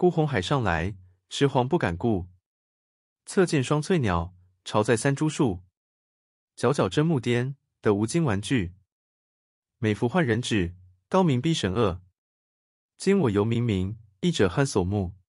孤鸿海上来，迟黄不敢顾。侧见双翠鸟，巢在三株树。皎皎真木颠的无精玩具，美服换人指，高明逼神恶。今我犹冥冥，一者汉所目。